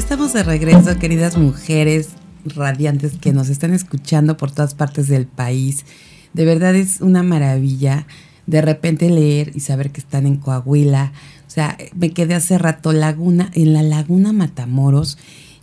estamos de regreso, queridas mujeres radiantes que nos están escuchando por todas partes del país. De verdad es una maravilla de repente leer y saber que están en Coahuila. O sea, me quedé hace rato laguna, en la laguna Matamoros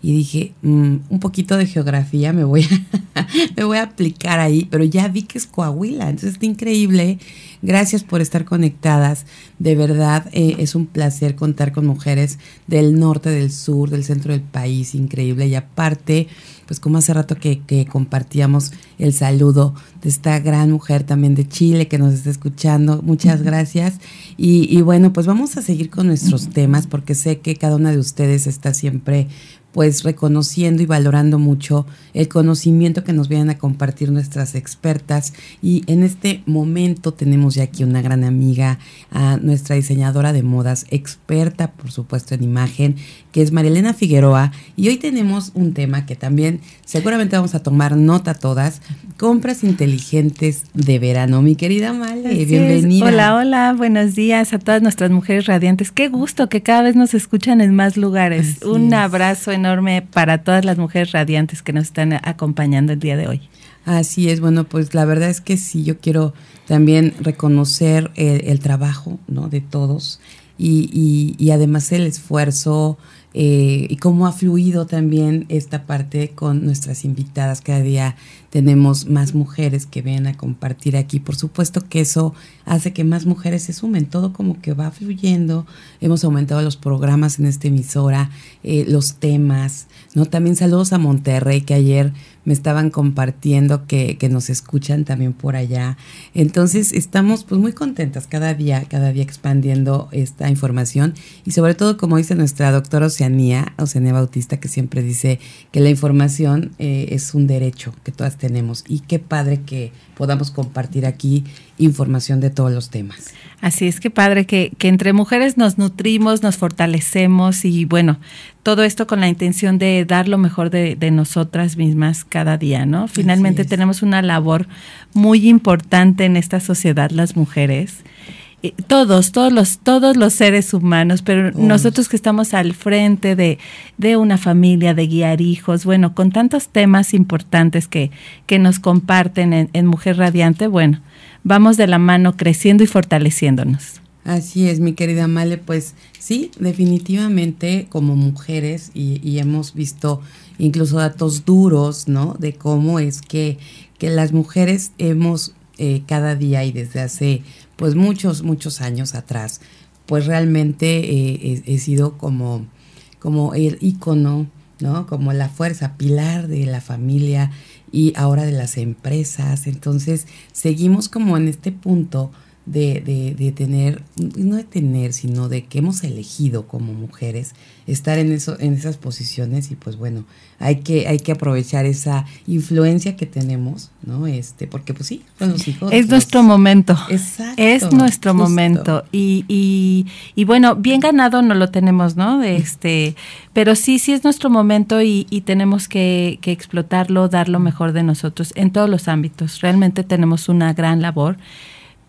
y dije, mm, un poquito de geografía me voy, a, me voy a aplicar ahí, pero ya vi que es Coahuila, entonces está increíble. Gracias por estar conectadas. De verdad, eh, es un placer contar con mujeres del norte, del sur, del centro del país, increíble. Y aparte, pues como hace rato que, compartíamos el saludo de esta gran mujer también de Chile que nos está escuchando. Muchas gracias. Y, y bueno, pues vamos a seguir con nuestros temas porque sé que cada una de ustedes está siempre pues reconociendo y valorando mucho el conocimiento que nos vienen a compartir nuestras expertas. Y en este momento tenemos ya aquí una gran amiga, a nuestra diseñadora de modas, experta por supuesto en imagen, que es Marilena Figueroa. Y hoy tenemos un tema que también seguramente vamos a tomar nota todas, compras inteligentes de verano. Mi querida Male, bienvenida. Hola, hola, buenos días a todas nuestras mujeres radiantes. Qué gusto que cada vez nos escuchan en más lugares. un abrazo enorme para todas las mujeres radiantes que nos están acompañando el día de hoy. Así es, bueno, pues la verdad es que sí, yo quiero también reconocer el, trabajo ¿no? de todos y, y, y además el esfuerzo eh, y cómo ha fluido también esta parte con nuestras invitadas. Cada día tenemos más mujeres que ven a compartir aquí. Por supuesto que eso hace que más mujeres se sumen. Todo como que va fluyendo. Hemos aumentado los programas en esta emisora, eh, los temas. ¿no? También saludos a Monterrey, que ayer me estaban compartiendo que, que, nos escuchan también por allá. Entonces estamos pues muy contentas cada día, cada día expandiendo esta información y sobre todo como dice nuestra doctora Oceanía, Oceanía Bautista, que siempre dice que la información eh, es un derecho que todas tenemos y qué padre que podamos compartir aquí información de todos los temas. Así es que padre que, que entre mujeres nos nutrimos, nos fortalecemos y bueno, todo esto con la intención de dar lo mejor de, de nosotras mismas cada día, ¿no? Finalmente tenemos una labor muy importante en esta sociedad, las mujeres todos, todos los, todos los seres humanos, pero nosotros que estamos al frente de, de, una familia, de guiar hijos, bueno, con tantos temas importantes que, que nos comparten en, en Mujer Radiante, bueno, vamos de la mano creciendo y fortaleciéndonos. Así es, mi querida Male, pues sí, definitivamente como mujeres y, y, hemos visto incluso datos duros, ¿no? De cómo es que, que las mujeres hemos eh, cada día y desde hace pues muchos, muchos años atrás, pues realmente eh, he, sido como, como el ícono, ¿no? Como la fuerza, pilar de la familia y ahora de las empresas. Entonces, seguimos como en este punto de, de, de, tener, no de tener, sino de que hemos elegido como mujeres estar en, eso, en esas posiciones y pues bueno, hay que, hay que aprovechar esa influencia que tenemos, ¿no? Este, porque pues sí, son los hijos. Es nuestro momento. Exacto. Es nuestro momento. Y, y, y, bueno, bien ganado no lo tenemos, ¿no? Este, pero sí, sí es nuestro momento y, y tenemos que, que explotarlo, dar lo mejor de nosotros en todos los ámbitos. Realmente tenemos una gran labor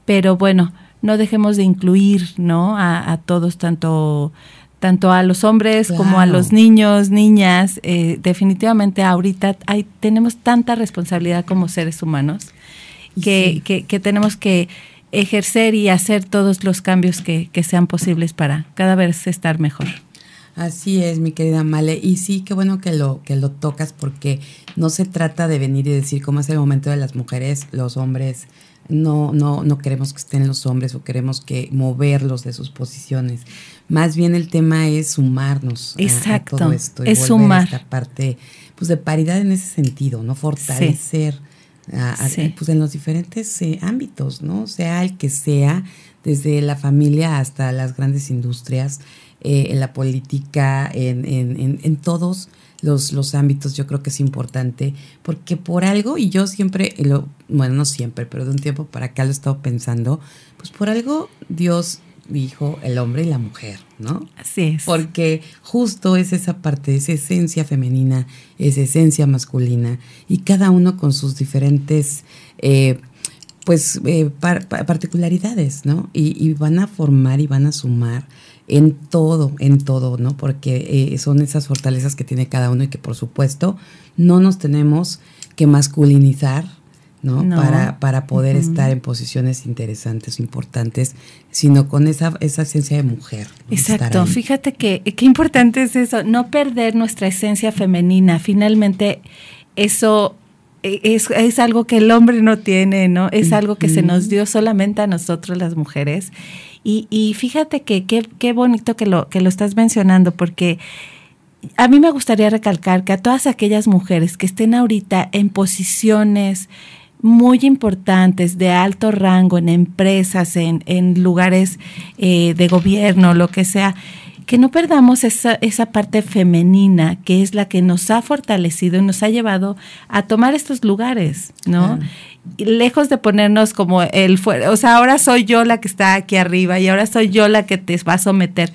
pero bueno, no dejemos de incluir, ¿no? A, todos, tanto tanto a los hombres como a los niños, niñas. Eh, definitivamente ahorita hay, tenemos tanta responsabilidad como seres humanos que, que, tenemos que ejercer y hacer todos los cambios que, que sean posibles para cada vez estar mejor. Así es, mi querida Male. Y sí, qué bueno que lo, que lo tocas porque no se trata de venir y decir cómo es el momento de las mujeres, los hombres no, no, no queremos que estén los hombres o queremos que moverlos de sus posiciones. Más bien el tema es sumarnos Exacto, a, todo esto. es sumar. esta parte pues, de paridad en ese sentido, ¿no? Fortalecer pues, en los diferentes eh, ámbitos, ¿no? Sea el que sea, desde la familia hasta las grandes industrias, eh, en la política, en, en, en, en todos los, los ámbitos, yo creo que es importante, porque por algo, y yo siempre, lo, bueno, no siempre, pero de un tiempo para acá lo he estado pensando, pues por algo Dios dijo el hombre y la mujer, ¿no? Así es. Porque justo es esa parte, esa esencia femenina, esa esencia masculina, y cada uno con sus diferentes... Eh, pues eh, particularidades, ¿no? Y, van a formar y van a sumar en todo, en todo, ¿no? Porque eh, son esas fortalezas que tiene cada uno y que por supuesto no nos tenemos que masculinizar, ¿no? Para, para poder estar en posiciones interesantes, importantes, sino con esa, esa esencia de mujer. Exacto, fíjate que qué importante es eso, no perder nuestra esencia femenina. Finalmente, eso e, es, es, algo que el hombre no tiene, ¿no? Es algo que se nos dio solamente a nosotros las mujeres. Y, y fíjate que qué bonito que lo, que lo estás mencionando, porque a mí me gustaría recalcar que a todas aquellas mujeres que estén ahorita en posiciones muy importantes de alto rango en empresas, en, en lugares eh, de gobierno, lo que sea, que no perdamos esa, esa parte femenina que es la que nos ha fortalecido y nos ha llevado a tomar estos lugares, ¿no? lejos de ponernos como el fuera, o sea, ahora soy yo la que está aquí arriba y ahora soy yo la que te va a someter.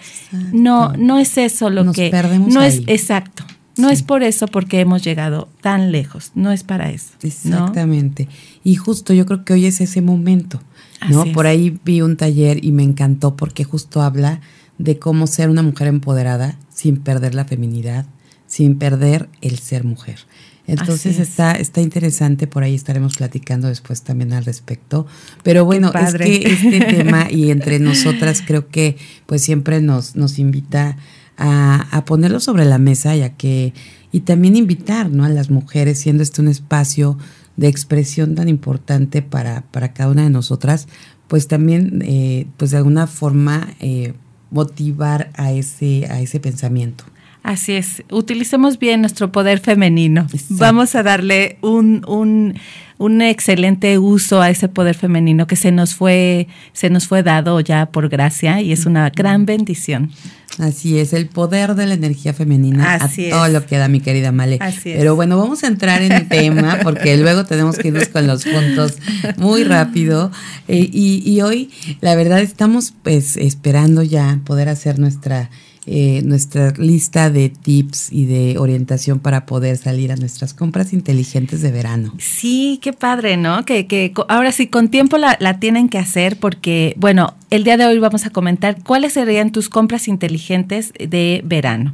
No, no es eso lo que no es exacto. No es por eso porque hemos llegado tan lejos, no es para eso. Exactamente. Y justo yo creo que hoy es ese momento, ¿no? Por ahí vi un taller y me encantó porque justo habla de cómo ser una mujer empoderada sin perder la feminidad, sin perder el ser mujer. Entonces está, está interesante, por ahí estaremos platicando después también al respecto. Pero bueno, es que este tema y entre nosotras creo que pues siempre nos, nos invita a, a, ponerlo sobre la mesa ya que, y también invitar ¿no? a las mujeres, siendo este un espacio de expresión tan importante para, para cada una de nosotras, pues también eh, pues de alguna forma eh, motivar a ese, a ese pensamiento. Así es, utilicemos bien nuestro poder femenino. Vamos a darle un, un, un, excelente uso a ese poder femenino que se nos fue, se nos fue dado ya por gracia y es una gran bendición. Así es, el poder de la energía femenina Así a todo lo que da mi querida Male. Así es. Pero bueno, vamos a entrar en el tema porque luego tenemos que irnos con los puntos muy rápido. Eh, y, y hoy, la verdad, estamos pues esperando ya poder hacer nuestra eh, nuestra lista de tips y de orientación para poder salir a nuestras compras inteligentes de verano. Sí, qué padre, ¿no? Que, que ahora sí, con tiempo la, la tienen que hacer porque, bueno, el día de hoy vamos a comentar cuáles serían tus compras inteligentes de verano.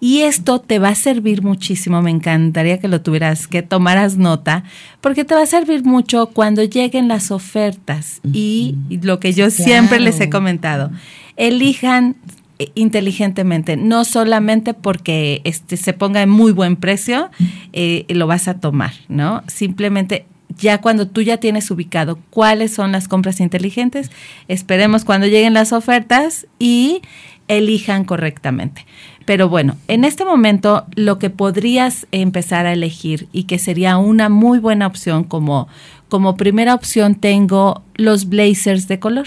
Y esto te va a servir muchísimo, me encantaría que lo tuvieras, que tomaras nota, porque te va a servir mucho cuando lleguen las ofertas. Y lo que yo siempre les he comentado, elijan inteligentemente, no solamente porque este, se ponga en muy buen precio, eh, lo vas a tomar, ¿no? Simplemente ya cuando tú ya tienes ubicado cuáles son las compras inteligentes, esperemos cuando lleguen las ofertas y elijan correctamente. Pero bueno, en este momento lo que podrías empezar a elegir y que sería una muy buena opción como, como primera opción tengo los blazers de color.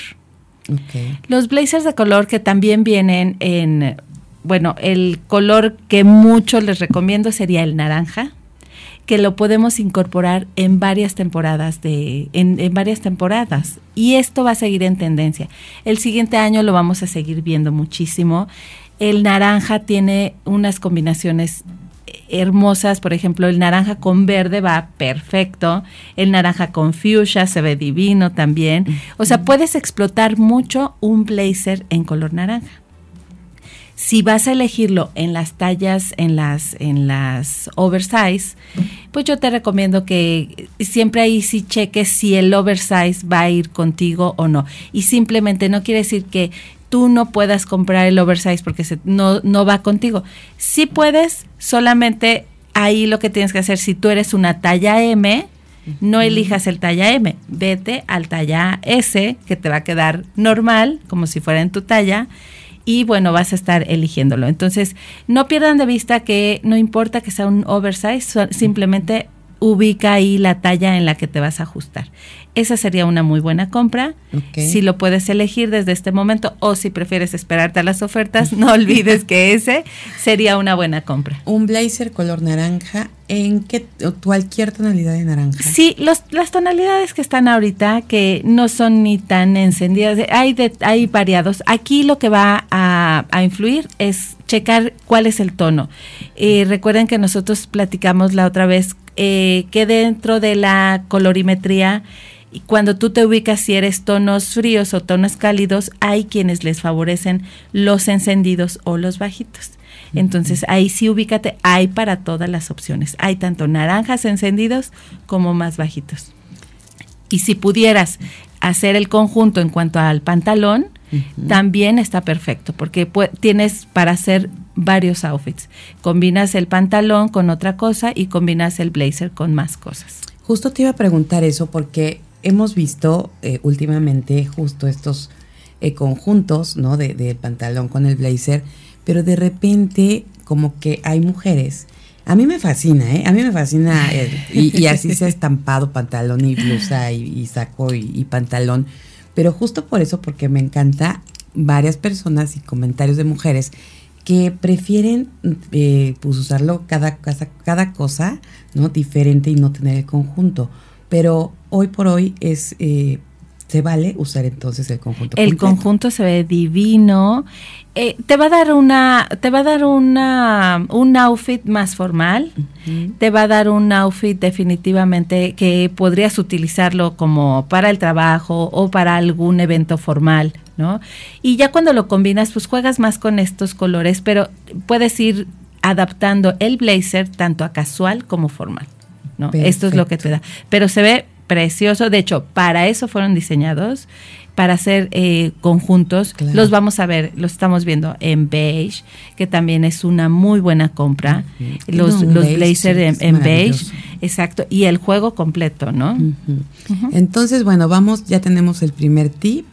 Los blazers de color que también vienen en, bueno, el color que mucho les recomiendo sería el naranja, que lo podemos incorporar en varias temporadas de, en, en varias temporadas. Y esto va a seguir en tendencia. El siguiente año lo vamos a seguir viendo muchísimo. El naranja tiene unas combinaciones hermosas, por ejemplo, el naranja con verde va perfecto, el naranja con fuchsia se ve divino también. O sea, puedes explotar mucho un blazer en color naranja. Si vas a elegirlo en las tallas, en las, en las oversize, pues yo te recomiendo que siempre ahí sí cheques si el oversize va a ir contigo o no. Y simplemente no quiere decir que tú no puedas comprar el oversize porque no, no va contigo. Si puedes, solamente ahí lo que tienes que hacer, si tú eres una talla M, no elijas el talla M, vete al talla S, que te va a quedar normal, como si fuera en tu talla, y bueno, vas a estar eligiéndolo. Entonces, no pierdan de vista que no importa que sea un oversize, simplemente ubica ahí la talla en la que te vas a ajustar. Esa sería una muy buena compra. Si lo puedes elegir desde este momento o si prefieres esperarte a las ofertas, no olvides que ese sería una buena compra. Un blazer color naranja, ¿en qué cualquier tonalidad de naranja? Sí, los, las tonalidades que están ahorita que no son ni tan encendidas, hay de, hay variados. Aquí lo que va a, influir es checar cuál es el tono. Eh, recuerden que nosotros platicamos la otra vez eh, que dentro de la colorimetría Y cuando tú te ubicas si eres tonos fríos o tonos cálidos, hay quienes les favorecen los encendidos o los bajitos. Entonces ahí sí ubícate, hay para todas las opciones. Hay tanto naranjas encendidos como más bajitos. Y si pudieras hacer el conjunto en cuanto al pantalón, también está perfecto, porque tienes para hacer varios outfits. Combinas el pantalón con otra cosa y combinas el blazer con más cosas. Justo te iba a preguntar eso porque hemos visto eh, últimamente justo estos eh, conjuntos, ¿no? De, de, pantalón con el blazer, pero de repente como que hay mujeres. A mí me fascina, ¿eh? A mí me fascina y, así se ha estampado pantalón y blusa y, saco y pantalón pero justo por eso, porque me encanta varias personas y comentarios de mujeres que prefieren eh, pues usarlo cada, cada, cada cosa, ¿no? Diferente y no tener el conjunto. Pero hoy por hoy es eh, se vale usar entonces el conjunto. El conjunto se ve divino. Eh, te va a dar una, te va a dar una, un outfit más formal. Te va a dar un outfit definitivamente que podrías utilizarlo como para el trabajo o para algún evento formal, ¿no? Y ya cuando lo combinas, pues juegas más con estos colores, pero puedes ir adaptando el blazer tanto a casual como formal. ¿No? Esto es lo que te da. Pero se ve precioso. De hecho, para eso fueron diseñados, para hacer eh, conjuntos. Los vamos a ver, los estamos viendo en beige, que también es una muy buena compra. Los, los blazers en, beige, exacto, y el juego completo, ¿no? Entonces, bueno, vamos, ya tenemos el primer tip.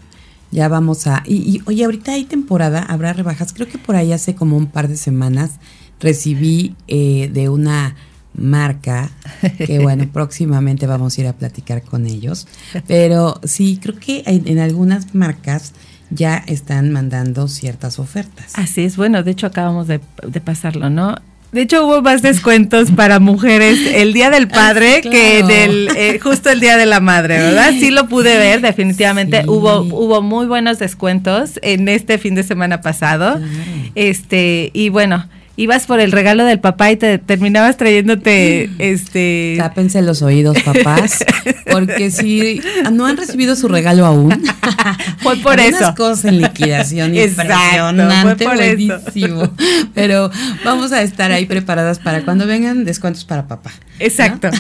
Ya vamos a... Y, y, oye, ahorita hay temporada, habrá rebajas. Creo que por ahí hace como un par de semanas recibí eh, de una marca, que bueno, próximamente vamos a ir a platicar con ellos. Pero sí, creo que en, algunas marcas ya están mandando ciertas ofertas. Así es, bueno, de hecho acabamos de, pasarlo, ¿no? De hecho hubo más descuentos para mujeres el Día del Padre que del eh, justo el Día de la Madre, ¿verdad? Sí lo pude ver, definitivamente hubo hubo muy buenos descuentos en este fin de semana pasado. Este, y bueno, ibas por el regalo del papá y te terminabas trayéndote este tápense los oídos papás porque si no han recibido su regalo aún fue por eso. cosas en liquidación impresionante fue por buenísimo. Pero vamos a estar ahí preparadas para cuando vengan descuentos para papá exacto.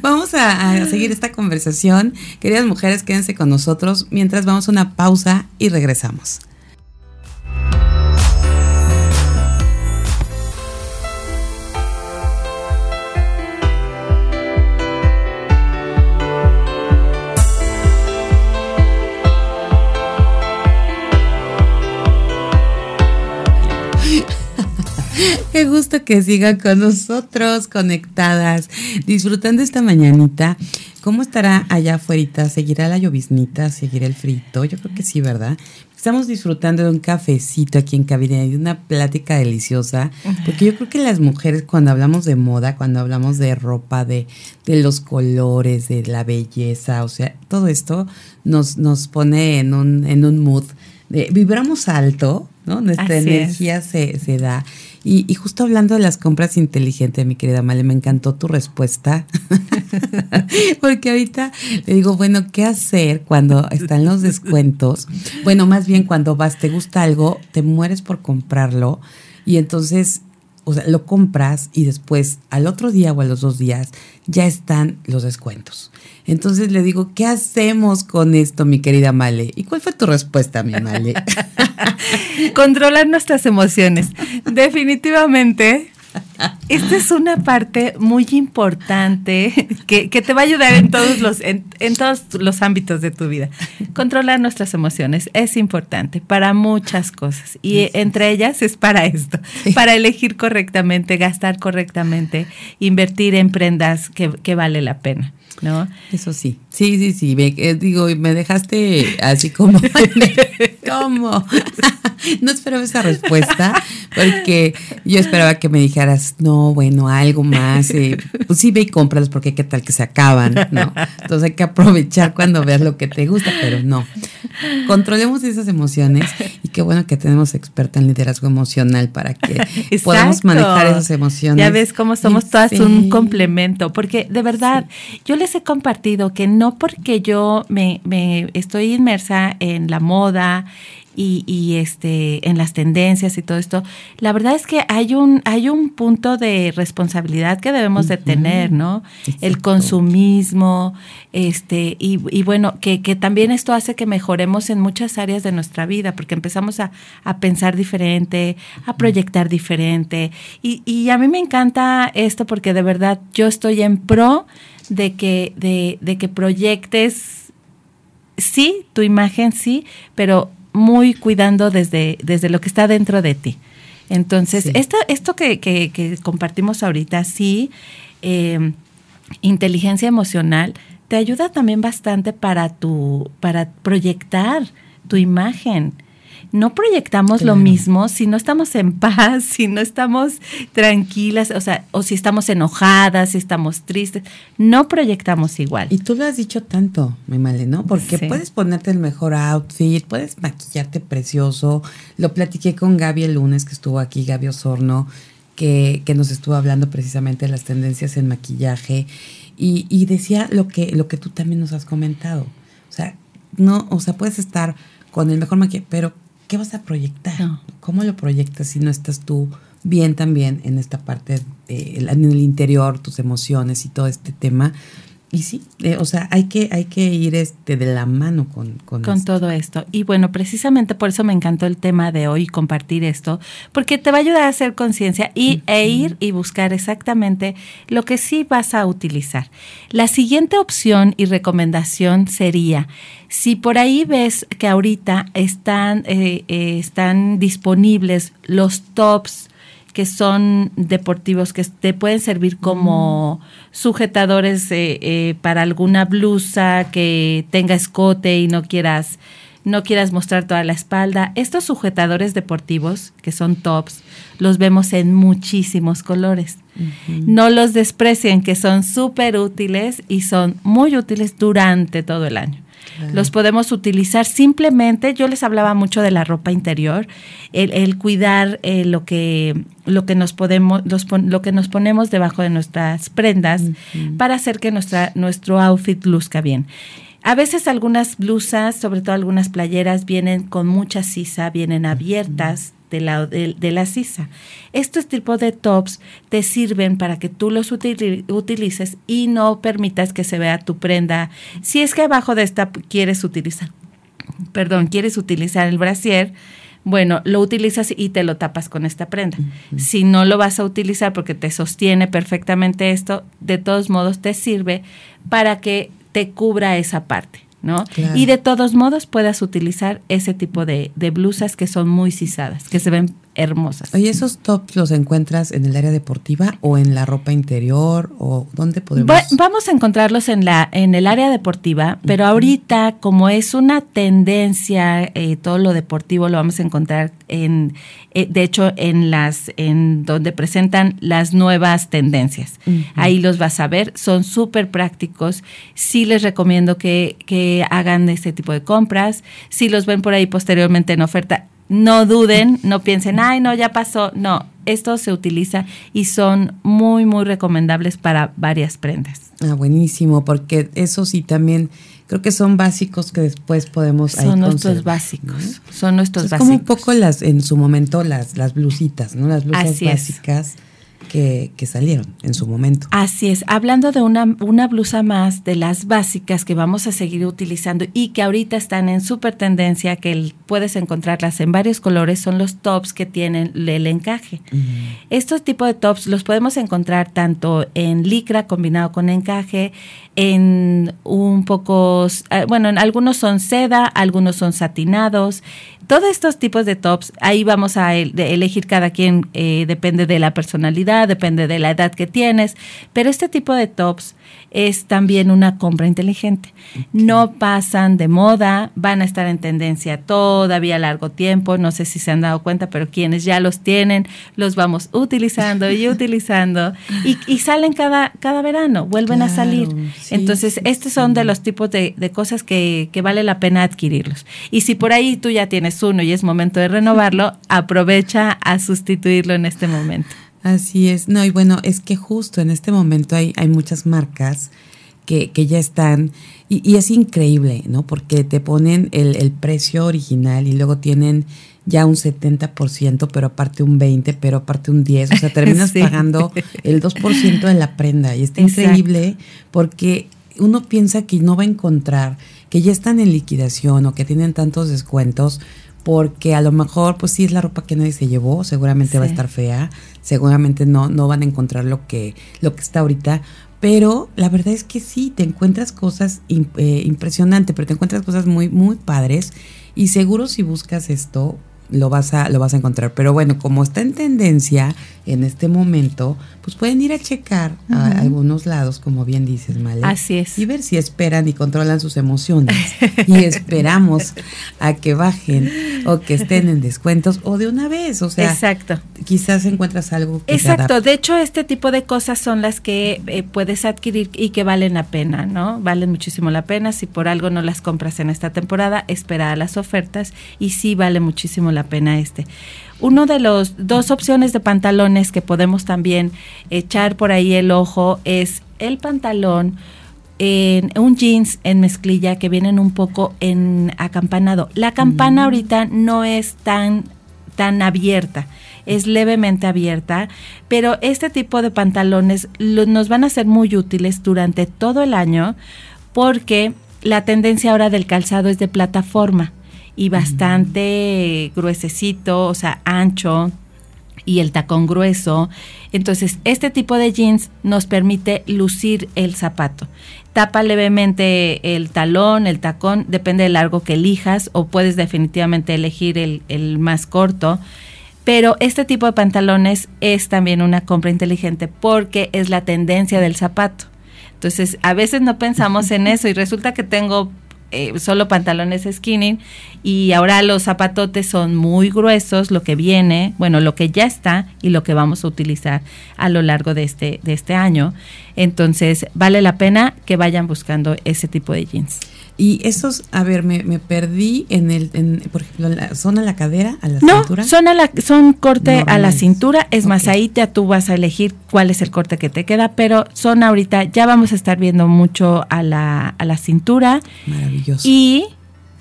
Vamos a, a seguir esta conversación. Queridas mujeres quédense con nosotros. Mientras vamos a una pausa y regresamos Qué gusto que sigan con nosotros, conectadas, disfrutando esta mañanita. ¿Cómo estará allá afuera? ¿Seguirá la lloviznita? ¿Seguirá el frito? Yo creo que sí, ¿verdad? Estamos disfrutando de un cafecito aquí en cabina y de una plática deliciosa, porque yo creo que las mujeres cuando hablamos de moda, cuando hablamos de ropa, de, de los colores, de la belleza, o sea, todo esto nos, nos pone en un, en un mood. De, vibramos alto, ¿no? Nuestra energía se, se da. Y, justo hablando de las compras inteligentes, mi querida Male, me encantó tu respuesta. Porque ahorita le digo, bueno, ¿qué hacer cuando están los descuentos? Bueno, más bien cuando vas, te gusta algo, te mueres por comprarlo y entonces o sea, lo compras y después al otro día o a los dos días ya están los descuentos. Entonces le digo, ¿qué hacemos con esto, mi querida Male? ¿Y cuál fue tu respuesta, mi Male? Controlar nuestras emociones. Definitivamente, esta es una parte muy importante que, te va a ayudar en todos los en, todos los ámbitos de tu vida. Controlar nuestras emociones es importante para muchas cosas y entre ellas es para esto, para elegir correctamente, gastar correctamente, invertir en prendas que, que vale la pena. ¿no? Eso sí, sí, sí, sí, me, eh, digo, me dejaste así como, ¿cómo? no esperaba esa respuesta, porque yo esperaba que me dijeras, no, bueno, algo más, eh, pues sí, ve y cómpralos, porque qué tal que se acaban, ¿no? Entonces hay que aprovechar cuando veas lo que te gusta, pero no. Controlemos esas emociones y qué bueno que tenemos experta en liderazgo emocional para que podamos manejar esas emociones. Ya ves cómo somos todas un complemento, porque de verdad yo les he compartido que no porque yo me, me estoy inmersa en la moda, y, y, este en las tendencias y todo esto la verdad es que hay un hay un punto de responsabilidad que debemos de tener no el consumismo este y, y bueno que, que, también esto hace que mejoremos en muchas áreas de nuestra vida porque empezamos a, a pensar diferente a proyectar diferente. Y, y a mí me encanta esto porque de verdad yo estoy en pro de que de, de que proyectes sí tu imagen sí pero muy cuidando desde, desde lo que está dentro de ti. Entonces, esto, esto que, que, compartimos ahorita, sí, eh, inteligencia emocional, te ayuda también bastante para tu, para proyectar tu imagen no proyectamos lo mismo si no estamos en paz, si no estamos tranquilas, o sea, o si estamos enojadas, si estamos tristes, no proyectamos igual. Y tú lo has dicho tanto, mi Male, ¿no? Porque puedes ponerte el mejor outfit, puedes maquillarte precioso. Lo platiqué con Gaby el lunes que estuvo aquí, Gaby Osorno, que, que nos estuvo hablando precisamente de las tendencias en maquillaje y, y decía lo que, lo que tú también nos has comentado. O sea, no, o sea, puedes estar con el mejor maquillaje, pero ¿qué vas a proyectar? ¿Cómo lo proyectas si no estás tú bien también en esta parte, en el interior, tus emociones y todo este tema? Y sí, eh, o sea, hay que, hay que ir este de la mano con, con, con todo esto. Y bueno, precisamente por eso me encantó el tema de hoy, compartir esto, porque te va a ayudar a hacer conciencia y, e ir y buscar exactamente lo que sí vas a utilizar. La siguiente opción y recomendación sería, si por ahí ves que ahorita están, eh, eh, están disponibles los tops, que son deportivos que te pueden servir como sujetadores eh, eh, para alguna blusa que tenga escote y no quieras no quieras mostrar toda la espalda. Estos sujetadores deportivos, que son tops, los vemos en muchísimos colores. No los desprecien, que son súper útiles y son muy útiles durante todo el año. Los podemos utilizar. Simplemente, yo les hablaba mucho de la ropa interior, el, cuidar eh, lo que lo que nos podemos lo que nos ponemos debajo de nuestras prendas para hacer que nuestra nuestro outfit luzca bien. A veces algunas blusas, sobre todo algunas playeras, vienen con mucha sisa, vienen abiertas de la, de, la sisa. Estos tipos de tops te sirven para que tú los utilices y no permitas que se vea tu prenda. Si es que abajo de esta quieres utilizar, perdón, quieres utilizar el brasier, bueno, lo utilizas y te lo tapas con esta prenda. Si no lo vas a utilizar porque te sostiene perfectamente esto, de todos modos te sirve para que te cubra esa parte. ¿No? Y de todos modos puedas utilizar ese tipo de, de, blusas que son muy cisadas, que se ven hermosas. Oye, ¿esos tops los encuentras en el área deportiva o en la ropa interior o dónde podemos? vamos a encontrarlos en la en el área deportiva, pero ahorita como es una tendencia eh, todo lo deportivo lo vamos a encontrar en eh, de hecho en las en donde presentan las nuevas tendencias. Ahí los vas a ver, son súper prácticos. Sí les recomiendo que que hagan este tipo de compras. Si los ven por ahí posteriormente en oferta, no duden, no piensen, ay, no, ya pasó. No, esto se utiliza y son muy, muy recomendables para varias prendas. Ah, buenísimo, porque eso sí también creo que son básicos que después podemos son nuestros básicos son nuestros básicos como un poco las en su momento las las blusitas no las blusas básicas que, salieron en su momento. Así es, hablando de una, una blusa más de las básicas que vamos a seguir utilizando y que ahorita están en súper tendencia, que puedes encontrarlas en varios colores, son los tops que tienen el encaje. Estos tipos de tops los podemos encontrar tanto en licra combinado con encaje, en un poco, eh, bueno, en algunos son seda, algunos son satinados, todos estos tipos de tops, ahí vamos a elegir cada quien, eh, depende de la personalidad depende de la edad que tienes, pero este tipo de tops es también una compra inteligente. No pasan de moda, van a estar en tendencia todavía largo tiempo, no sé si se han dado cuenta, pero quienes ya los tienen, los vamos utilizando y utilizando y, salen cada, cada verano, vuelven a salir. Entonces, estos son de los tipos de, cosas que, que vale la pena adquirirlos. Y si por ahí tú ya tienes uno y es momento de renovarlo, aprovecha a sustituirlo en este momento. Así es. No, y bueno, es que justo en este momento hay, hay muchas marcas que, que ya están, y, y, es increíble, ¿no? Porque te ponen el, el precio original y luego tienen ya un 70%, pero aparte un 20%, pero aparte un 10%. O sea, terminas pagando el 2% de la prenda. Y está increíble porque uno piensa que no va a encontrar, que ya están en liquidación o que tienen tantos descuentos, porque a lo mejor, pues sí es la ropa que nadie se llevó, seguramente va a estar fea, seguramente no, no van a encontrar lo que, lo que está ahorita, pero la verdad es que sí, te encuentras cosas eh, impresionantes, pero te encuentras cosas muy, muy padres y seguro si buscas esto, lo vas a, lo vas a encontrar. Pero bueno, como está en tendencia en este momento, pues pueden ir a checar a algunos lados, como bien dices, Male. Así es. Y ver si esperan y controlan sus emociones. y esperamos a que bajen o que estén en descuentos o de una vez. O sea, Exacto. quizás encuentras algo que Exacto. de hecho, este tipo de cosas son las que eh, puedes adquirir y que valen la pena, ¿no? Valen muchísimo la pena. Si por algo no las compras en esta temporada, espera a las ofertas y sí vale muchísimo la pena este. Uno de los dos opciones de pantalones que podemos también echar por ahí el ojo es el pantalón en un jeans en mezclilla que vienen un poco en acampanado. La campana mm. ahorita no es tan tan abierta, es levemente abierta, pero este tipo de pantalones nos van a ser muy útiles durante todo el año porque la tendencia ahora del calzado es de plataforma y bastante gruesecito, o sea, ancho y el tacón grueso. Entonces, este tipo de jeans nos permite lucir el zapato. Tapa levemente el talón, el tacón, depende del largo que elijas o puedes definitivamente elegir el, el más corto. Pero este tipo de pantalones es también una compra inteligente porque es la tendencia del zapato. Entonces, a veces no pensamos en eso y resulta que tengo eh, solo pantalones skinny y ahora los zapatotes son muy gruesos, lo que viene, bueno, lo que ya está y lo que vamos a utilizar a lo largo de este, de este año. Entonces, vale la pena que vayan buscando ese tipo de jeans. Y esos, a ver, me, me perdí en el, en, por ejemplo, la, ¿son a la cadera, a la cintura? No, son, a la, son corte a la cintura. Es más, ahí te, tú vas a elegir cuál es el corte que te queda, pero son ahorita, ya vamos a estar viendo mucho a la, a la cintura. Maravilloso. Y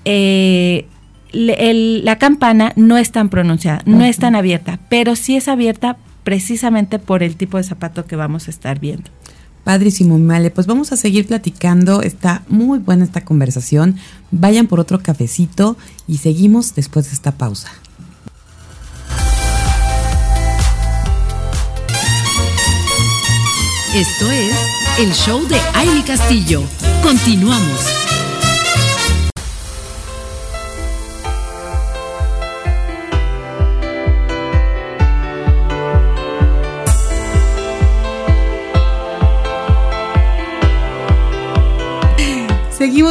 eh, la campana no es tan pronunciada, no es tan abierta, pero sí es abierta precisamente por el tipo de zapato que vamos a estar viendo. Padrísimo, Male. Pues vamos a seguir platicando. Está muy buena esta conversación. Vayan por otro cafecito y seguimos después de esta pausa. Esto es el show de Aile Castillo. Continuamos.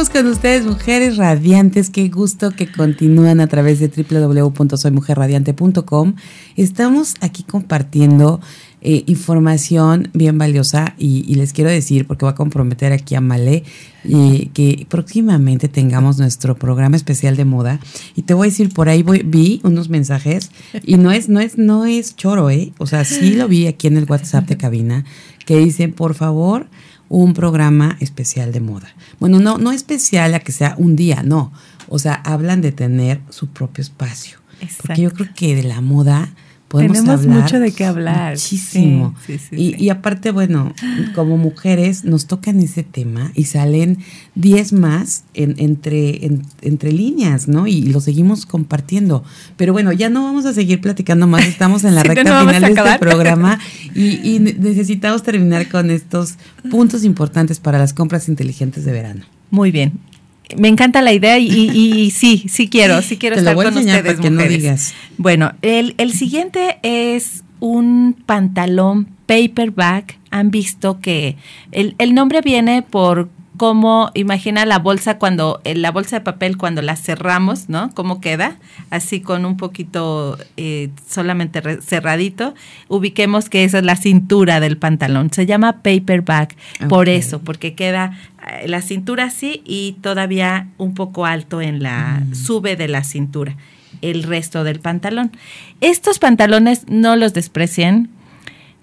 Con ustedes, mujeres radiantes. Qué gusto que continúan a través de www.soymujerradiante.com. Estamos aquí compartiendo eh, información bien valiosa y, les quiero decir, porque voy a comprometer aquí a Malé, eh, que próximamente tengamos nuestro programa especial de moda. Y te voy a decir, por ahí vi unos mensajes y no es, no es, no es choro, ¿eh? O sea, sí lo vi aquí en el WhatsApp de cabina, que dicen, por favor, un programa especial de moda. Bueno, no, no especial a que sea un día, no. O sea, hablan de tener su propio espacio. Porque yo creo que de la moda tenemos mucho de qué hablar. Muchísimo. y, aparte, bueno, como mujeres nos tocan ese tema y salen 10 más entre, entre líneas, ¿no? Y, lo seguimos compartiendo. Pero bueno, ya no vamos a seguir platicando más. Estamos en la recta final de este programa y, y necesitamos terminar con estos puntos importantes para las compras inteligentes de verano. Muy bien me encanta la idea y, sí, sí quiero, sí quiero estar con ustedes, No digas. Bueno, el, el siguiente es un pantalón paperback. Han visto que el, el nombre viene por cómo imagina la bolsa cuando, eh, la bolsa de papel cuando la cerramos, ¿no? ¿Cómo queda? Así con un poquito eh, solamente cerradito. Ubiquemos que esa es la cintura del pantalón. Se llama paperback por eso, porque queda eh, la cintura así y todavía un poco alto en la mm. sube de la cintura el resto del pantalón. Estos pantalones no los desprecien.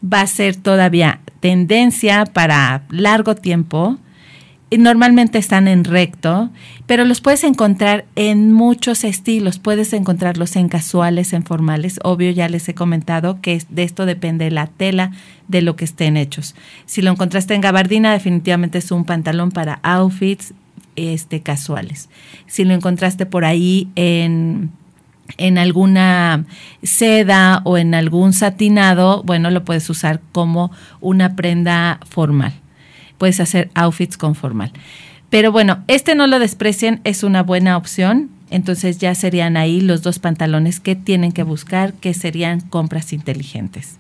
Va a ser todavía tendencia para largo tiempo normalmente están en recto, pero los puedes encontrar en muchos estilos. Puedes encontrarlos en casuales, en formales. Obvio, ya les he comentado que de esto depende la tela de lo que estén hechos. Si lo encontraste en gabardina, definitivamente es un pantalón para outfits este, casuales. Si lo encontraste por ahí en en alguna seda o en algún satinado, bueno, lo puedes usar como una prenda formal puedes hacer outfits con formal. Pero bueno, este no lo desprecien, es una buena opción. Entonces ya serían ahí los dos pantalones que tienen que buscar, que serían compras inteligentes.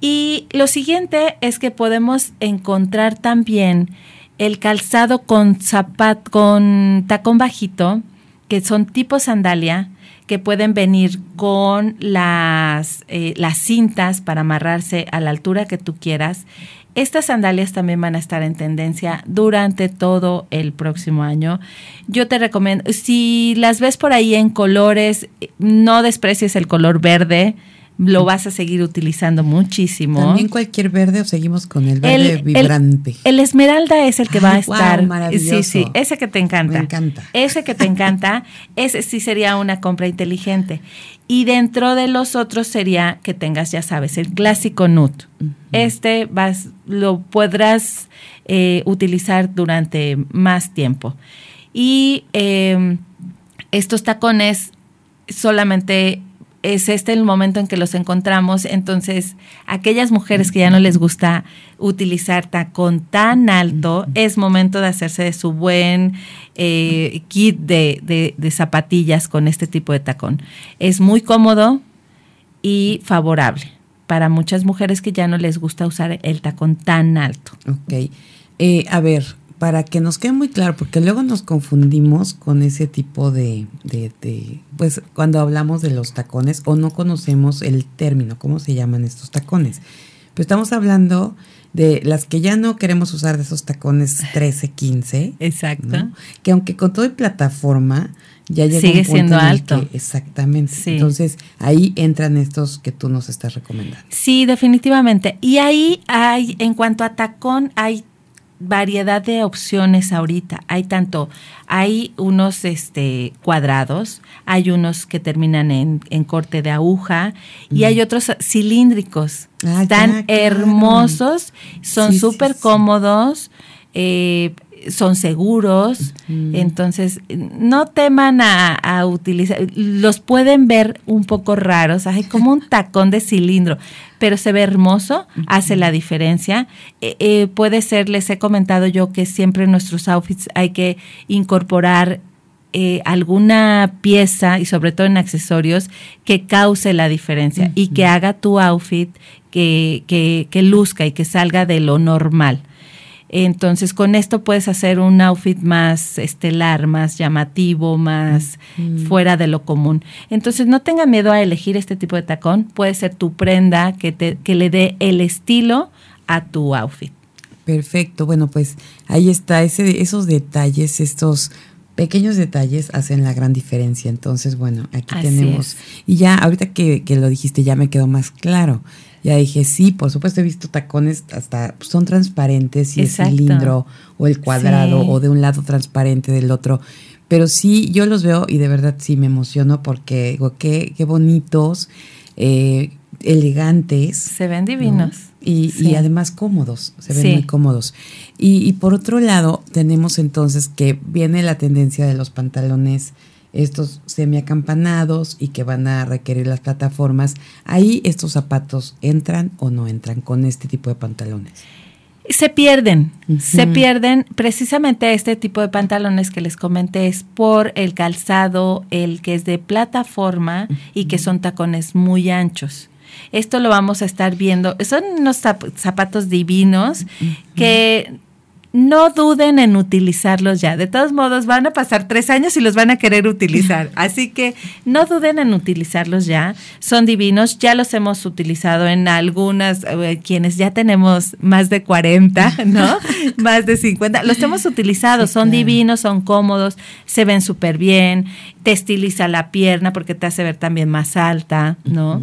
Y lo siguiente es que podemos encontrar también el calzado con zapat, con tacón bajito, que son tipo sandalia, que pueden venir con las, eh, las cintas para amarrarse a la altura que tú quieras estas sandalias también van a estar en tendencia durante todo el próximo año. Yo te recomiendo, si las ves por ahí en colores, no desprecies el color verde lo vas a seguir utilizando muchísimo. También cualquier verde o seguimos con el verde vibrante. El, esmeralda es el que va a estar. sí, sí, ese que te encanta. Me encanta. Ese que te encanta, ese sí sería una compra inteligente. Y dentro de los otros sería que tengas, ya sabes, el clásico nude. Este vas, lo podrás eh, utilizar durante más tiempo. Y em, estos tacones solamente es este el momento en que los encontramos. Entonces, aquellas mujeres que ya no les gusta utilizar tacón tan alto, es momento de hacerse de su buen eh, kit de, de, zapatillas con este tipo de tacón. Es muy cómodo y favorable para muchas mujeres que ya no les gusta usar el tacón tan alto. Ok. Eh, a ver, para que nos quede muy claro, porque luego nos confundimos con ese tipo de, de, pues cuando hablamos de los tacones o no conocemos el término, cómo se llaman estos tacones. Pero estamos hablando de las que ya no queremos usar de esos tacones 13, 15. Exacto. Que aunque con todo y plataforma, ya llega Sigue siendo alto. exactamente. Entonces, ahí entran estos que tú nos estás recomendando. Sí, definitivamente. Y ahí hay, en cuanto a tacón, hay variedad de opciones ahorita. Hay tanto, hay unos este, cuadrados, hay unos que terminan en, corte de aguja y hay otros cilíndricos. Ah, Están hermosos, son súper cómodos. Eh, son seguros, entonces no teman a, utilizar, los pueden ver un poco raros, hay como un tacón de cilindro, pero se ve hermoso, hace la diferencia. Eh, eh, puede ser, les he comentado yo que siempre en nuestros outfits hay que incorporar eh, alguna pieza y sobre todo en accesorios que cause la diferencia y que haga tu outfit que, que, que luzca y que salga de lo normal. Entonces, con esto puedes hacer un outfit más estelar, más llamativo, más fuera de lo común. Entonces, no tenga miedo a elegir este tipo de tacón. Puede ser tu prenda que, te, que le dé el estilo a tu outfit. Perfecto. Bueno, pues ahí está. Ese, esos detalles, estos pequeños detalles hacen la gran diferencia. Entonces, bueno, aquí tenemos. Y ya, ahorita que, que lo dijiste, ya me quedó más claro ya dije, sí, por supuesto he visto tacones hasta pues, son transparentes y el cilindro o el cuadrado o de un lado transparente del otro. Pero sí, yo los veo y de verdad sí me emociono porque digo, qué, qué bonitos, eh, elegantes. Se ven divinos. Y, y, además cómodos, se ven muy cómodos. Y, y por otro lado, tenemos entonces que viene la tendencia de los pantalones estos semiacampanados y que van a requerir las plataformas, ahí estos zapatos entran o no entran con este tipo de pantalones. Se pierden, se pierden precisamente este tipo de pantalones que les comenté es por el calzado, el que es de plataforma y que son tacones muy anchos. Esto lo vamos a estar viendo. Son unos zapatos divinos que no duden en utilizarlos ya. De todos modos, van a pasar tres años y los van a querer utilizar. Así que no duden en utilizarlos ya. Son divinos. Ya los hemos utilizado en algunas, eh, quienes ya tenemos más de 40, ¿no? más de 50. Los hemos utilizado. son divinos, son cómodos, se ven súper bien. Te estiliza la pierna porque te hace ver también más alta, ¿no?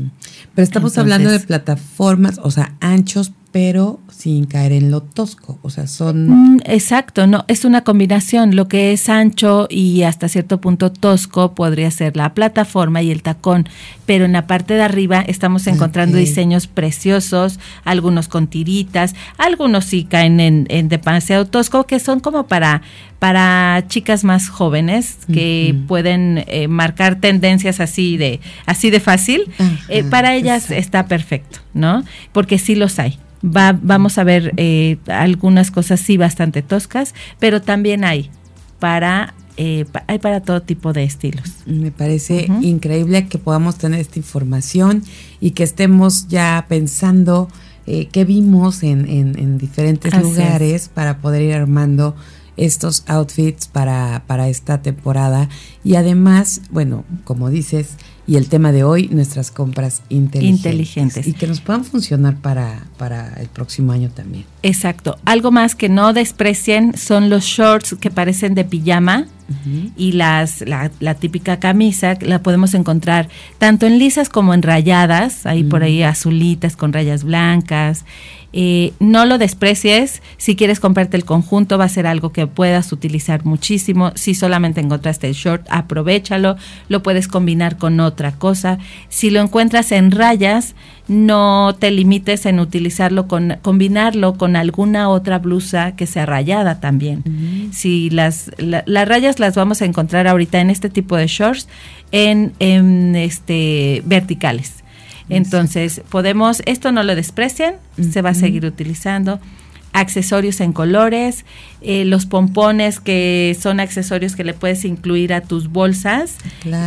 Pero estamos hablando de plataformas, o sea, anchos, pero sin caer en lo tosco, o sea, son... Mm, exacto, no, es una combinación, lo que es ancho y hasta cierto punto tosco podría ser la plataforma y el tacón, pero en la parte de arriba estamos encontrando diseños preciosos, algunos con tiritas, algunos sí caen en, en demasiado tosco, que son como para para chicas más jóvenes que pueden eh, marcar tendencias así de así de fácil, eh, para ellas está perfecto, ¿no? Porque sí los hay va, vamos a ver eh, algunas cosas sí bastante toscas, pero también hay para eh, hay para todo tipo de estilos. Me parece increíble que podamos tener esta información y que estemos ya pensando eh, qué vimos en, en, diferentes lugares para poder ir armando estos outfits para, para esta temporada. Y además, bueno, como dices, y el tema de hoy, nuestras compras inteligentes. Y que nos puedan funcionar para, para el próximo año también. Exacto. Algo más que no desprecien son los shorts que parecen de pijama y las, la, la, típica camisa, la podemos encontrar tanto en lisas como en rayadas, ahí por ahí azulitas con rayas blancas. Eh, no lo desprecies. Si quieres comprarte el conjunto, va a ser algo que puedas utilizar muchísimo. Si solamente encontraste el short, aprovechalo. Lo puedes combinar con otra cosa. Si lo encuentras en rayas, no te limites en utilizarlo con combinarlo con alguna otra blusa que sea rayada también. Si las las rayas las vamos a encontrar ahorita en este tipo de shorts en, en este verticales. Entonces, podemos, esto no lo desprecien, se va a seguir utilizando accesorios en colores, eh, los pompones que son accesorios que le puedes incluir a tus bolsas,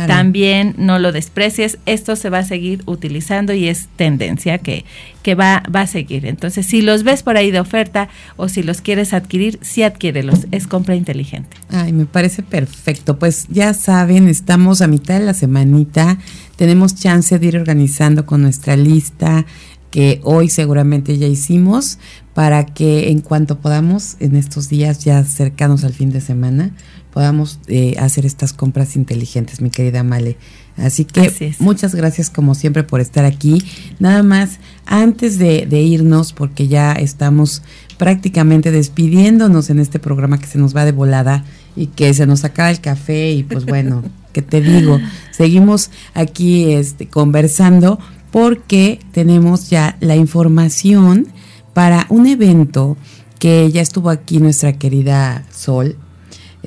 también no lo desprecies, esto se va a seguir utilizando y es tendencia que, que va, va a seguir. Entonces, si los ves por ahí de oferta o si los quieres adquirir, sí adquiérelos, es compra inteligente. Ay, me parece perfecto, pues ya saben, estamos a mitad de la semanita, tenemos chance de ir organizando con nuestra lista, que hoy seguramente ya hicimos para que en cuanto podamos en estos días ya cercanos al fin de semana podamos eh, hacer estas compras inteligentes, mi querida Male. Así que muchas gracias como siempre por estar aquí. Nada más, antes de, de, irnos, porque ya estamos prácticamente despidiéndonos en este programa que se nos va de volada y que se nos acaba el café y pues bueno, ¿qué te digo? Seguimos aquí este, conversando, porque tenemos ya la información para un evento que ya estuvo aquí nuestra querida Sol,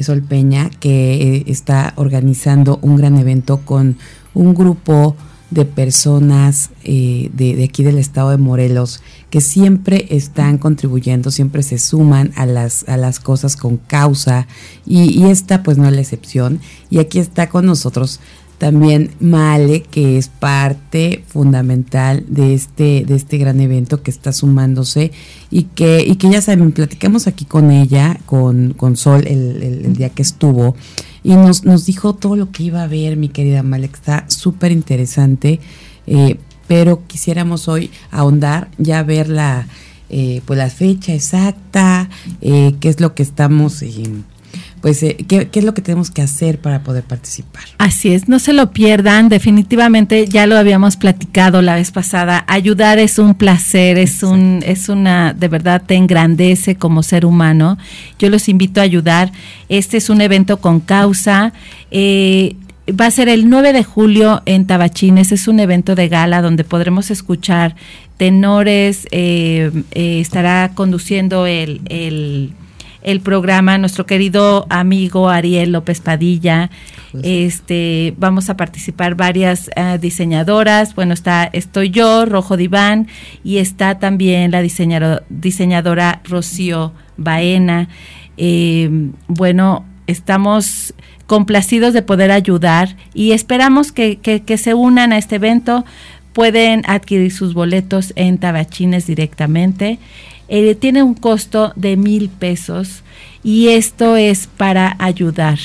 Sol Peña, que eh, está organizando un gran evento con un grupo de personas eh, de, aquí del estado de Morelos que siempre están contribuyendo, siempre se suman a las, a las cosas con causa y esta pues no es la excepción. Y aquí está con nosotros también Male, que es parte fundamental de este, de este gran evento que está sumándose y que, y que ya saben, platicamos aquí con ella, con, con Sol, el, día que estuvo, y nos, nos dijo todo lo que iba a ver, mi querida Male, que está súper interesante, eh, pero quisiéramos hoy ahondar, ya ver la, eh, pues la fecha exacta, eh, qué es lo que estamos pues, eh, ¿qué, es lo que tenemos que hacer para poder participar? Así es, no se lo pierdan, definitivamente ya lo habíamos platicado la vez pasada, ayudar es un placer, es un, es una, de verdad te engrandece como ser humano. Yo los invito a ayudar. Este es un evento con causa. Eh, va a ser el 9 de julio en Tabachines, es un evento de gala donde podremos escuchar tenores, eh, estará conduciendo el, el el programa, nuestro querido amigo Ariel López Padilla. Este, vamos a participar varias eh, diseñadoras. Bueno, está, estoy yo, Rojo Diván, y está también la diseñadora Rocío Baena. Eh, bueno, estamos complacidos de poder ayudar y esperamos que, que, se unan a este evento pueden adquirir sus boletos en tabachines directamente. Eh, tiene un costo de mil pesos y esto es para ayudar.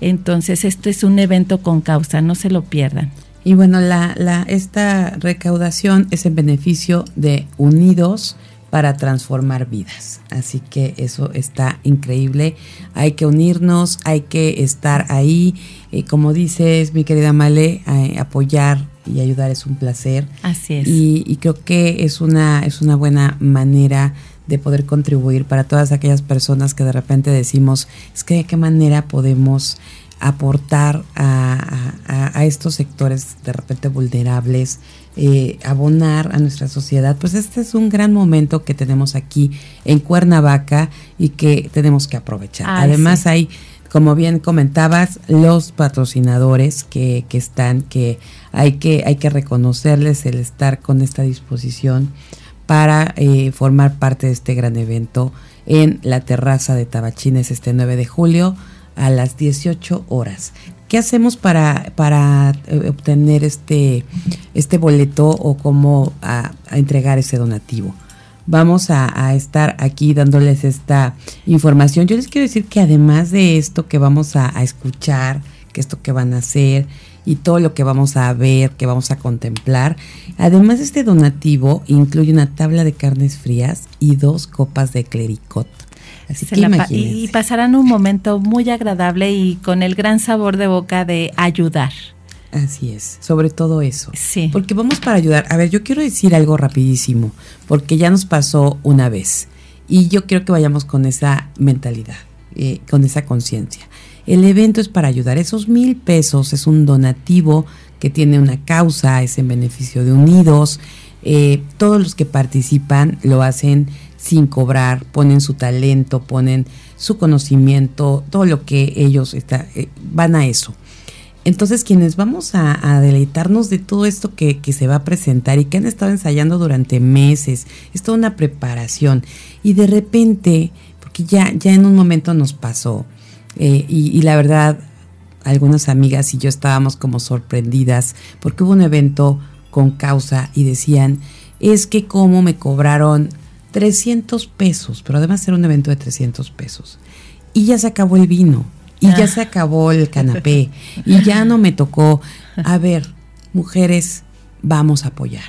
Entonces, esto es un evento con causa, no se lo pierdan. Y bueno, la, la, esta recaudación es en beneficio de Unidos para transformar vidas. Así que eso está increíble. Hay que unirnos, hay que estar ahí. y como dices, mi querida Male, apoyar y ayudar es un placer. Así es. Y, y, creo que es una, es una buena manera de poder contribuir para todas aquellas personas que de repente decimos, es que de qué manera podemos aportar a, a, estos sectores de repente vulnerables, eh, abonar a nuestra sociedad, pues este es un gran momento que tenemos aquí en Cuernavaca y que tenemos que aprovechar. Además hay, como bien comentabas, los patrocinadores que, que están, que hay que, hay que reconocerles el estar con esta disposición para eh, formar parte de este gran evento en la terraza de Tabachines este 9 de julio a las 18 horas. ¿Qué hacemos para, para eh, obtener este, este boleto o cómo a, entregar ese donativo? Vamos a, estar aquí dándoles esta información. Yo les quiero decir que además de esto que vamos a, a escuchar, que esto que van a hacer, y todo lo que vamos a ver, que vamos a contemplar. Además, este donativo incluye una tabla de carnes frías y dos copas de clericot. Así que y pasarán un momento muy agradable y con el gran sabor de boca de ayudar. Así es, sobre todo eso. Sí. Porque vamos para ayudar. A ver, yo quiero decir algo rapidísimo, porque ya nos pasó una vez y yo quiero que vayamos con esa mentalidad, eh, con esa conciencia. El evento es para ayudar. Esos mil pesos es un donativo que tiene una causa, es en beneficio de Unidos. Eh, todos los que participan lo hacen sin cobrar, ponen su talento, ponen su conocimiento, todo lo que ellos eh, van a eso. Entonces, quienes vamos a, deleitarnos de todo esto que, que, se va a presentar y que han estado ensayando durante meses, es toda una preparación. Y de repente, porque ya, ya en un momento nos pasó, eh, y, la verdad, algunas amigas y yo estábamos como sorprendidas porque hubo un evento con causa y decían, es que como me cobraron 300 pesos, pero además era un evento de 300 pesos. Y ya se acabó el vino, y ya se acabó el canapé, y ya no me tocó. A ver, mujeres, vamos a apoyar.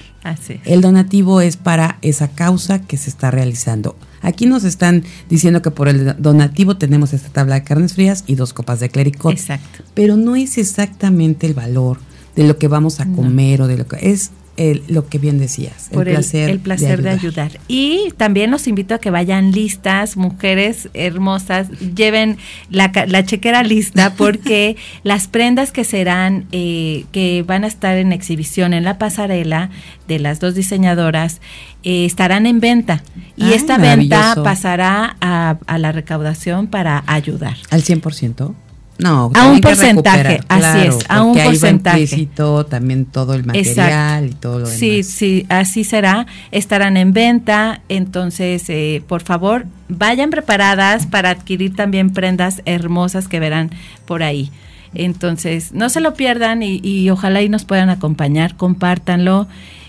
El donativo es para esa causa que se está realizando. Aquí nos están diciendo que por el donativo tenemos esta tabla de carnes frías y dos copas de clericot. Exacto. Pero no es exactamente el valor de lo que vamos a comer o de lo que es lo que bien decías, el placer, el, placer de, ayudar. Y también los invito a que vayan listas, mujeres hermosas, lleven la, la chequera lista porque las prendas que serán, eh, que van a estar en exhibición en la pasarela de las dos diseñadoras, eh, estarán en venta. Y esta venta pasará a, a la recaudación para ayudar. ¿Al 100%? No, a un porcentaje, así es, a un porcentaje. también todo el material y todo lo demás. Sí, sí, así será. Estarán en venta, entonces, eh, por favor, vayan preparadas para adquirir también prendas hermosas que verán por ahí. Entonces, no se lo pierdan y, y ojalá y nos puedan acompañar, compártanlo.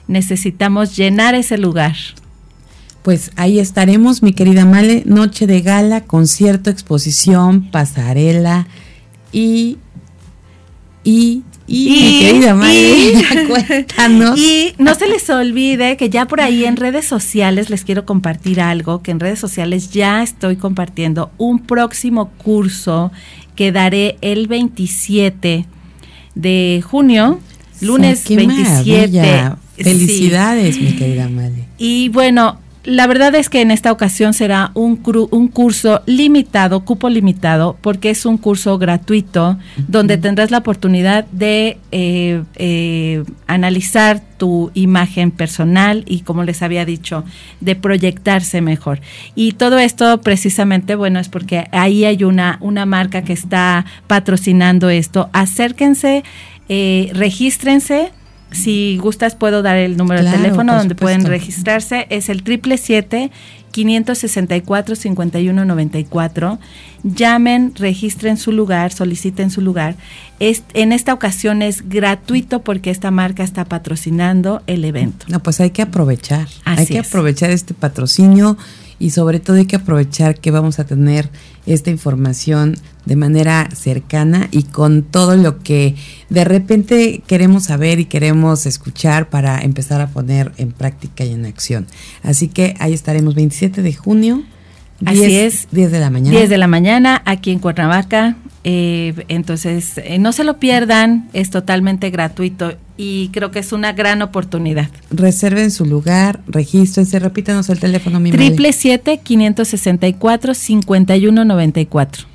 Necesitamos llenar ese lugar. Pues ahí estaremos, mi querida Male, noche de gala, concierto, exposición, pasarela y, y, y, querida cuéntanos. Y no se les olvide que ya por ahí en redes sociales les quiero compartir algo, que en redes sociales ya estoy compartiendo un próximo curso que daré el 27 de junio, lunes 27. Felicidades, mi querida Male. Y bueno, la verdad es que en esta ocasión será un, un curso limitado, cupo limitado, porque es un curso gratuito donde tendrás la oportunidad de eh, eh, analizar tu imagen personal y, como les había dicho, de proyectarse mejor. Y todo esto precisamente, bueno, es porque ahí hay una, una marca que está patrocinando esto. Acérquense, eh, regístrense si gustas, puedo dar el número de teléfono donde pueden registrarse. Es el triple siete 564-5194. Llamen, registren su lugar, soliciten su lugar. en esta ocasión es gratuito porque esta marca está patrocinando el evento. No, pues hay que aprovechar. hay que aprovechar este patrocinio y sobre todo hay que aprovechar que vamos a tener esta información de manera cercana y con todo lo que de repente queremos saber y queremos escuchar para empezar a poner en práctica y en acción. Así que ahí estaremos 27 de junio. Así es. 10 de la mañana. 10 de la mañana aquí en Cuernavaca. Eh, entonces, eh, no se lo pierdan, es totalmente gratuito y creo que es una gran oportunidad. Reserven su lugar, regístrense, repítanos el teléfono. Mi Triple siete 564 5194.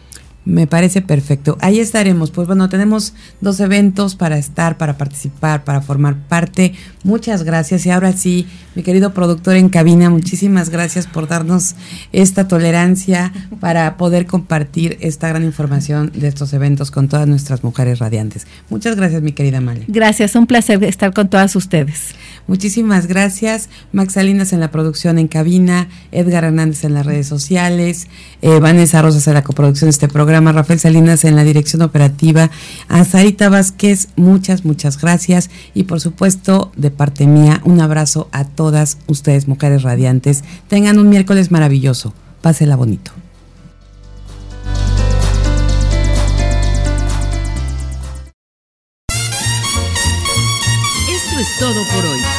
Me parece perfecto. Ahí estaremos. Pues bueno, tenemos dos eventos para estar, para participar, para formar parte. Muchas gracias. Y ahora sí, mi querido productor en cabina, muchísimas gracias por darnos esta tolerancia para poder compartir esta gran información de estos eventos con todas nuestras mujeres radiantes. Muchas gracias, mi querida Male. Gracias, un placer estar con todas ustedes. Muchísimas gracias. Max Salinas en la producción en cabina, Edgar Hernández en las redes sociales, eh, Vanessa Rosas en la coproducción de este programa, Rafael Salinas en la dirección operativa, a Sarita Vázquez, muchas, muchas gracias. Y por supuesto, de parte mía, un abrazo a todas ustedes, mujeres radiantes. Tengan un miércoles maravilloso. Pásela bonito. Esto es todo por hoy.